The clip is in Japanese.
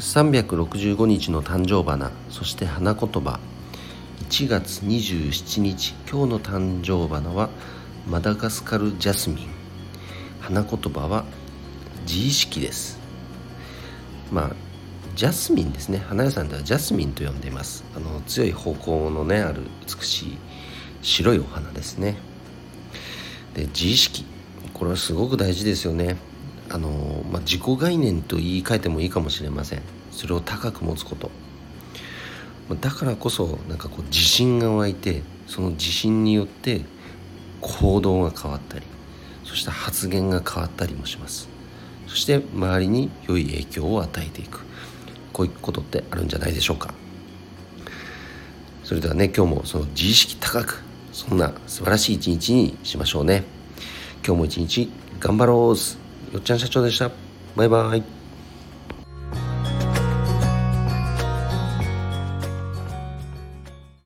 365日の誕生花そして花言葉。1月27日今日の誕生花はマダガスカルジャスミン。花言葉は自意識です。まあジャスミンですね。花屋さんではジャスミンと呼んでいます。あの強い方向のねある美しい白いお花ですね。で自意識。これはすごく大事ですよね。あの、まあ、自己概念と言い換えてもいいかもしれません。それを高く持つこと。だからこそなんかこう自信が湧いてその自信によって行動が変わったりそして発言が変わったりもします。そして周りに良い影響を与えていく。こういうことってあるんじゃないでしょうか。それではね今日もその自意識高くそんな素晴らしい一日にしましょうね。今日も一日頑張ろうよっちゃん社長でした。バイバイ。